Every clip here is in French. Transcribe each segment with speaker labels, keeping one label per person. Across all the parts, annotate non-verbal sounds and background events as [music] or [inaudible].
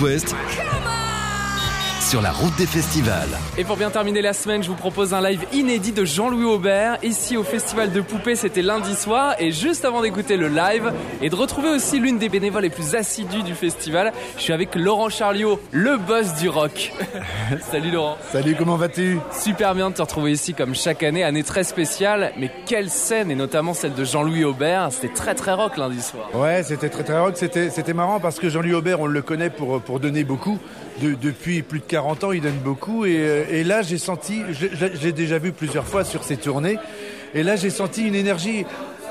Speaker 1: West sur la route des festivals.
Speaker 2: Et pour bien terminer la semaine, je vous propose un live inédit de Jean-Louis Aubert, ici au Festival de Poupées, c'était lundi soir. Et juste avant d'écouter le live et de retrouver aussi l'une des bénévoles les plus assidues du festival, je suis avec Laurent Charliot, le boss du rock. [laughs] Salut Laurent.
Speaker 3: Salut, comment vas-tu?
Speaker 2: Super bien de te retrouver ici comme chaque année, année très spéciale. Mais quelle scène, et notamment celle de Jean-Louis Aubert, c'était très très rock lundi soir.
Speaker 3: Ouais, c'était très très rock, c'était, c'était marrant parce que Jean-Louis Aubert, on le connaît pour, pour donner beaucoup. De, depuis plus de 40 ans, il donne beaucoup. Et, euh, là, j'ai senti, j'ai déjà vu plusieurs fois sur ses tournées, et là, j'ai senti une énergie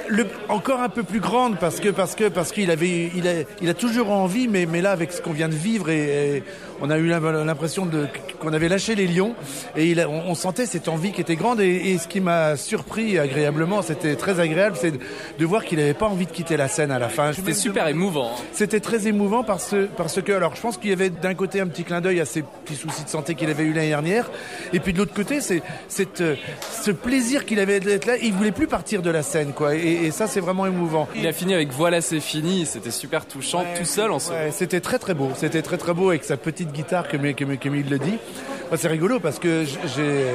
Speaker 3: le, encore un peu plus grande parce que parce que parce qu'il avait il a, il a toujours envie mais mais là avec ce qu'on vient de vivre et, et on a eu l'impression de qu'on avait lâché les lions et il a, on, on, sentait cette envie qui était grande et, et ce qui m'a surpris agréablement c'était très agréable c'est de, de, voir qu'il n'avait pas envie de quitter la scène à la fin.
Speaker 2: C'était super émouvant
Speaker 3: c'était très émouvant parce parce que alors je pense qu'il y avait d'un côté un petit clin d'œil à ces petits soucis de santé qu'il avait eu l'année dernière et puis de l'autre côté c'est cette ce plaisir qu'il avait d'être là il voulait plus partir de la scène quoi et, et ça c'est vraiment émouvant.
Speaker 2: Il a fini avec voilà c'est fini, c'était super touchant ouais, tout seul en
Speaker 3: ouais, C'était très très beau, c'était très très beau avec sa petite guitare comme, comme, comme il le dit. c'est rigolo parce que j'ai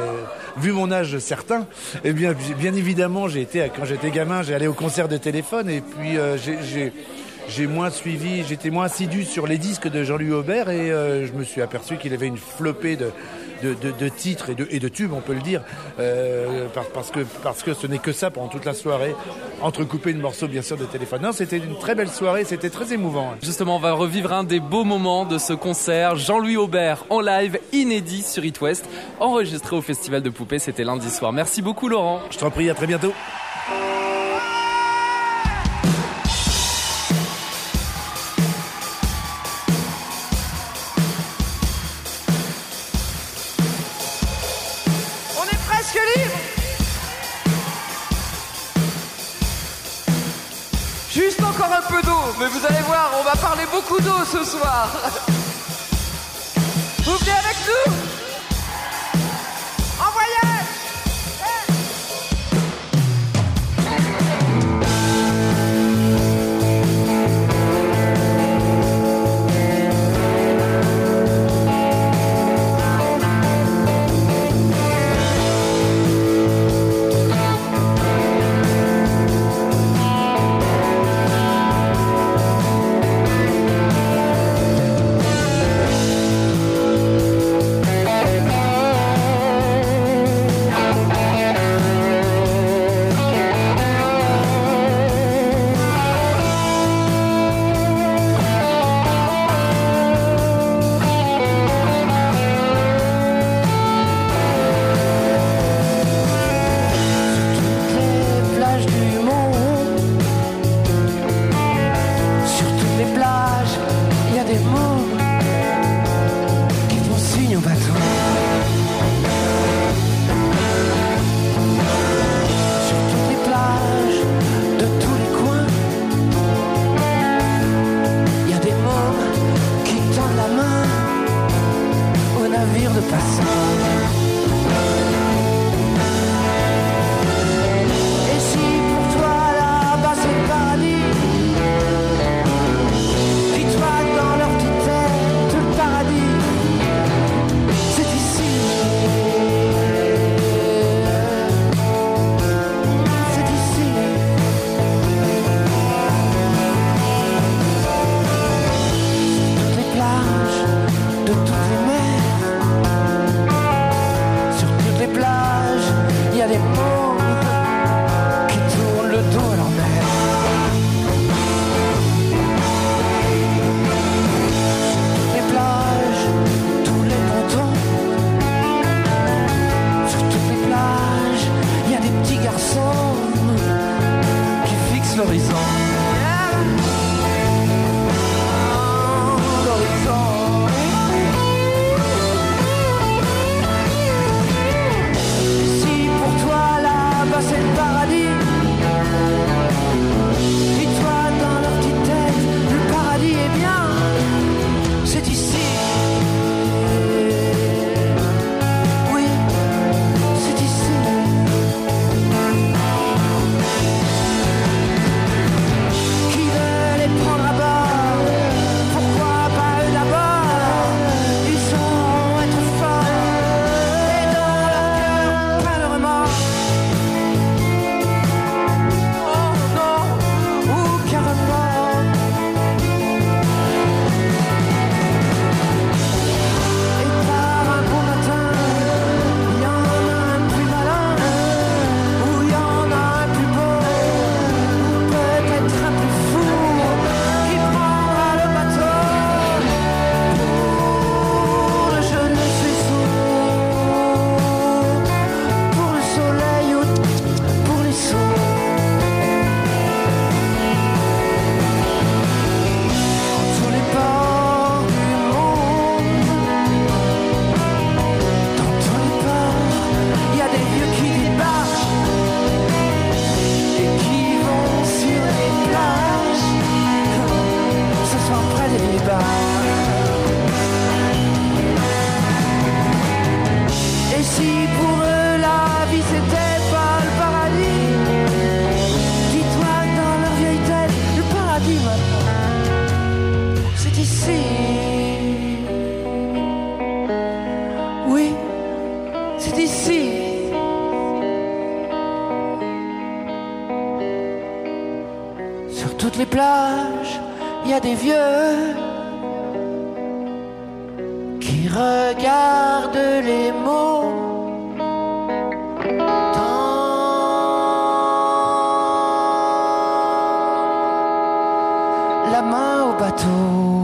Speaker 3: vu mon âge certain, et bien bien évidemment j'ai été quand j'étais gamin j'ai allé au concert de téléphone et puis euh, j'ai j'ai moins suivi, j'étais moins assidu sur les disques de Jean-Louis Aubert et euh, je me suis aperçu qu'il avait une flopée de, de, de, de titres et de, et de tubes, on peut le dire, euh, parce, que, parce que ce n'est que ça pendant toute la soirée, entrecoupé de morceaux bien sûr de téléphone. Non, c'était une très belle soirée, c'était très émouvant.
Speaker 2: Justement, on va revivre un des beaux moments de ce concert, Jean-Louis Aubert en live, inédit sur It West, enregistré au Festival de Poupées, c'était lundi soir. Merci beaucoup Laurent.
Speaker 3: Je t'en prie, à très bientôt.
Speaker 4: Mais vous allez voir, on va parler beaucoup d'eau ce soir. Vous venez avec nous?
Speaker 5: Qui il y a des vieux qui regardent les mots. Tend la main au bateau.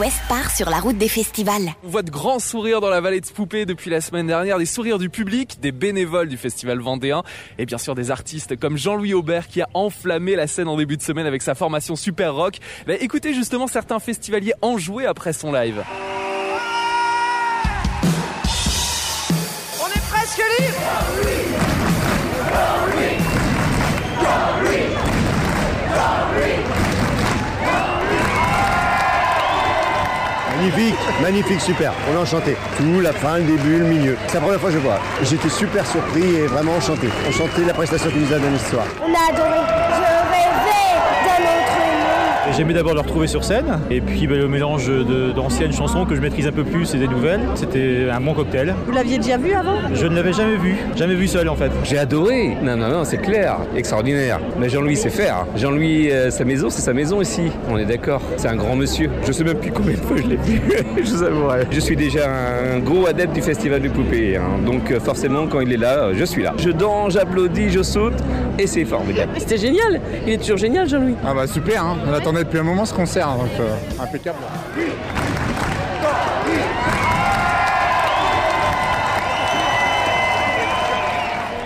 Speaker 1: West.
Speaker 6: Part sur la route des festivals.
Speaker 2: On voit de grands sourires dans la vallée de Poupée depuis la semaine dernière, des sourires du public, des bénévoles du festival vendéen et bien sûr des artistes comme Jean-Louis Aubert qui a enflammé la scène en début de semaine avec sa formation super rock. Bah, écoutez justement certains festivaliers enjoués après son live.
Speaker 4: On est presque libre
Speaker 7: Magnifique, magnifique, super. On est enchanté. Tout, la fin, le début, le milieu. C'est la première fois que je vois. J'étais super surpris et vraiment enchanté. Enchanté de la prestation qu'il nous a donnée ce soir.
Speaker 8: On a adoré. Je rêvais.
Speaker 9: J'aimais d'abord le retrouver sur scène, et puis bah, le mélange d'anciennes chansons que je maîtrise un peu plus et des nouvelles. C'était un bon cocktail.
Speaker 10: Vous l'aviez déjà vu avant?
Speaker 9: Je ne l'avais jamais vu, jamais vu seul en fait.
Speaker 11: J'ai adoré. Non, non, non, c'est clair. Extraordinaire. Mais Jean-Louis sait faire. Jean-Louis, euh, sa maison, c'est sa maison ici. On est d'accord. C'est un grand monsieur. Je sais même plus combien de fois je l'ai vu. [laughs] je vous avouerai. Je suis déjà un gros adepte du Festival du Poupée. hein. Donc, euh, forcément, quand il est là, euh, je suis là. Je danse, j'applaudis, je saute. Et c'est formidable.
Speaker 10: C'était génial. Il est toujours génial, Jean-Louis.
Speaker 12: Ah bah super, hein. on attendait depuis un moment ce concert, donc impeccable.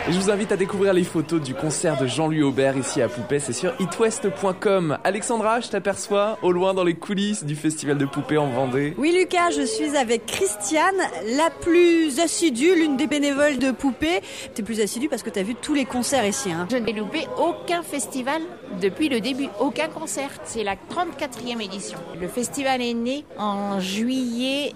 Speaker 2: Je vous invite à découvrir les photos du concert de Jean-Louis Aubert ici à Poupée, c'est sur itwest.com. Alexandra, je t'aperçois au loin dans les coulisses du festival de Poupée en Vendée.
Speaker 10: Oui, Lucas, je suis avec Christiane, la plus assidue, l'une des bénévoles de Poupée. T'es plus assidue parce que t'as vu tous les concerts ici. Hein.
Speaker 13: Je n'ai loupé aucun festival depuis le début, aucun concert. C'est la 34e édition. Le festival est né en juillet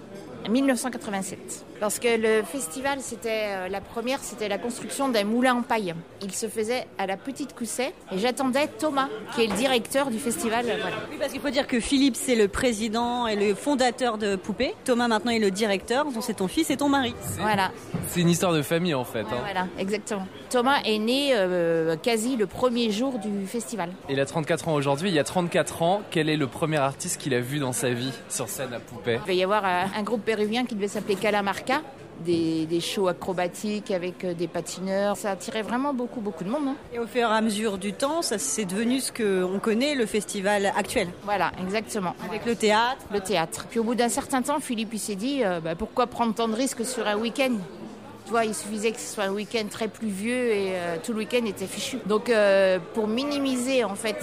Speaker 13: 1987. Parce que le festival, c'était euh, la première, c'était la construction d'un moulin en paille. Il se faisait à la Petite Cousset et j'attendais Thomas, qui est le directeur du festival. euh, Voilà.
Speaker 10: Oui, parce qu'il faut dire que Philippe, c'est le président et le fondateur de Poupée. Thomas, maintenant, est le directeur. Donc, c'est ton fils et ton mari.
Speaker 13: Voilà,
Speaker 2: C'est une histoire de famille en fait. hein.
Speaker 13: voilà, exactement. Thomas est né euh, quasi le premier jour du festival.
Speaker 2: Il a 34 ans aujourd'hui. Il y a 34 ans, quel est le premier artiste qu'il a vu dans sa vie sur scène à Poupée?
Speaker 13: Il va y avoir un groupe péruvien qui devait s'appeler Calamarca. Des, des shows acrobatiques avec euh, des patineurs. Ça attirait vraiment beaucoup, beaucoup de monde. hein.
Speaker 10: Et au fur et à mesure du temps, ça c'est devenu ce qu'on connaît, le festival actuel.
Speaker 13: Voilà, exactement.
Speaker 10: Avec le théâtre.
Speaker 13: Le théâtre. Puis au bout d'un certain temps, Philippe il s'est dit euh, bah, pourquoi prendre tant de risques sur un week-end? Tu vois, il suffisait que ce soit un week-end très pluvieux et euh, tout le week-end était fichu. Donc, euh, pour minimiser en fait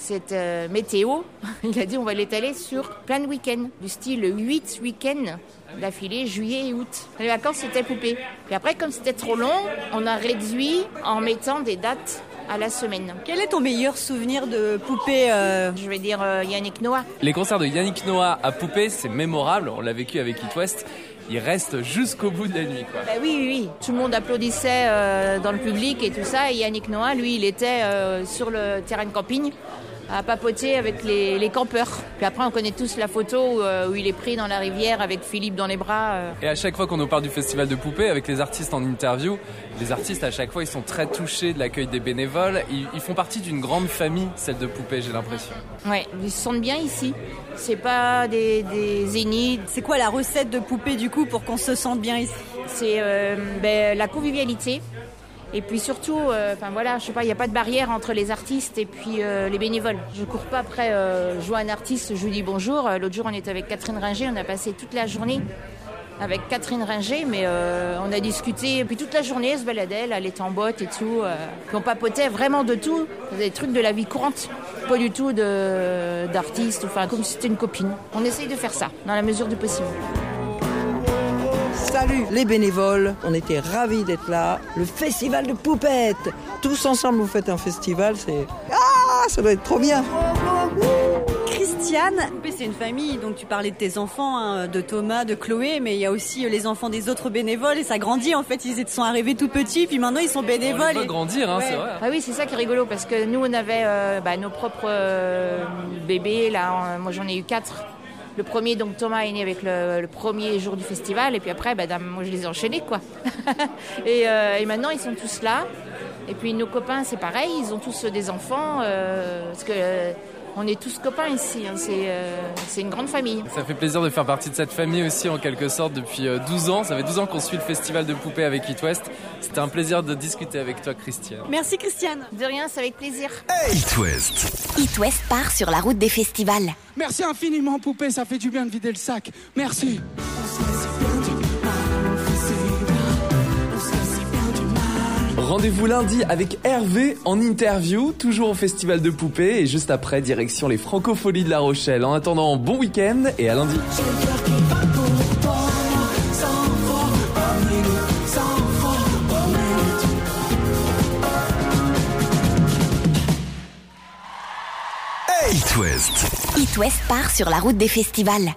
Speaker 13: cette euh, météo, [laughs] il a dit on va l'étaler sur plein de week-ends, du style 8 week-ends d'affilée, juillet et août. Les vacances c'était poupée. Puis après, comme c'était trop long, on a réduit en mettant des dates à la semaine.
Speaker 10: Quel est ton meilleur souvenir de Poupée euh,
Speaker 13: Je vais dire euh, Yannick Noah.
Speaker 2: Les concerts de Yannick Noah à Poupée, c'est mémorable. On l'a vécu avec It West. Il reste jusqu'au bout de la nuit.
Speaker 13: Bah oui, oui, oui. Tout le monde applaudissait euh, dans le public et tout ça. Et Yannick Noah, lui, il était euh, sur le terrain de camping à papoter avec les, les campeurs. Puis après, on connaît tous la photo où, euh, où il est pris dans la rivière avec Philippe dans les bras. euh.
Speaker 2: Et à chaque fois qu'on nous parle du festival de poupées avec les artistes en interview, les artistes à chaque fois ils sont très touchés de l'accueil des bénévoles. Ils, ils font partie d'une grande famille, celle de poupées, j'ai l'impression.
Speaker 13: Ouais, ils se sentent bien ici. C'est pas des, des zéniths.
Speaker 10: C'est quoi la recette de Poupée du coup pour qu'on se sente bien ici?
Speaker 13: C'est euh, ben, la convivialité. Et puis surtout, euh, enfin voilà, je sais pas, il n'y a pas de barrière entre les artistes et puis euh, les bénévoles. Je cours pas après euh, je vois un artiste, je lui dis bonjour. Euh, L'autre jour, on était avec Catherine Ringer, on a passé toute la journée avec Catherine Ringer, mais euh, on a discuté, et puis toute la journée, elle se baladait, elle, était en botte et tout. euh, on papotait vraiment de tout, des trucs de la vie courante, pas du tout d'artistes, enfin comme si c'était une copine. On essaye de faire ça, dans la mesure du possible.
Speaker 14: Salut les bénévoles, on était ravis d'être là. Le festival de poupettes. Tous ensemble vous faites un festival, c'est... Ah, ça doit être trop bien.
Speaker 10: Christiane. C'est une famille, donc tu parlais de tes enfants, hein, de Thomas, de Chloé, mais il y a aussi les enfants des autres bénévoles et ça grandit en fait. Ils sont arrivés tout petits, puis maintenant ils sont bénévoles.
Speaker 2: On les voit grandir, hein, c'est vrai.
Speaker 13: Ah oui, c'est ça qui est rigolo parce que nous on avait euh, bah, nos propres euh, bébés. Là, moi j'en ai eu quatre. Le premier, donc Thomas, est né avec le, premier jour du festival, et puis après, bah, moi je les ai enchaînés, quoi. [laughs] et, euh, et, maintenant, ils sont tous là. Et puis nos copains, c'est pareil, ils ont tous des enfants, euh, que on est tous copains ici, hein. euh, c'est une grande famille.
Speaker 2: Ça fait plaisir de faire partie de cette famille aussi en quelque sorte depuis 12 euh, ans. Ça fait 12 ans qu'on suit le festival de poupées avec It West. C'était un plaisir de discuter avec toi Christiane.
Speaker 10: Merci Christiane.
Speaker 13: De rien, c'est avec plaisir.
Speaker 1: It West.
Speaker 6: It West part sur la route des festivals.
Speaker 15: Merci infiniment poupée, ça fait du bien de vider le sac. Merci.
Speaker 2: Rendez-vous lundi avec Hervé en interview, toujours au Festival de Poupées et juste après, direction les Francopholies de La Rochelle. En attendant, bon week-end et à lundi.
Speaker 1: It West.
Speaker 6: It West part sur la route des festivals.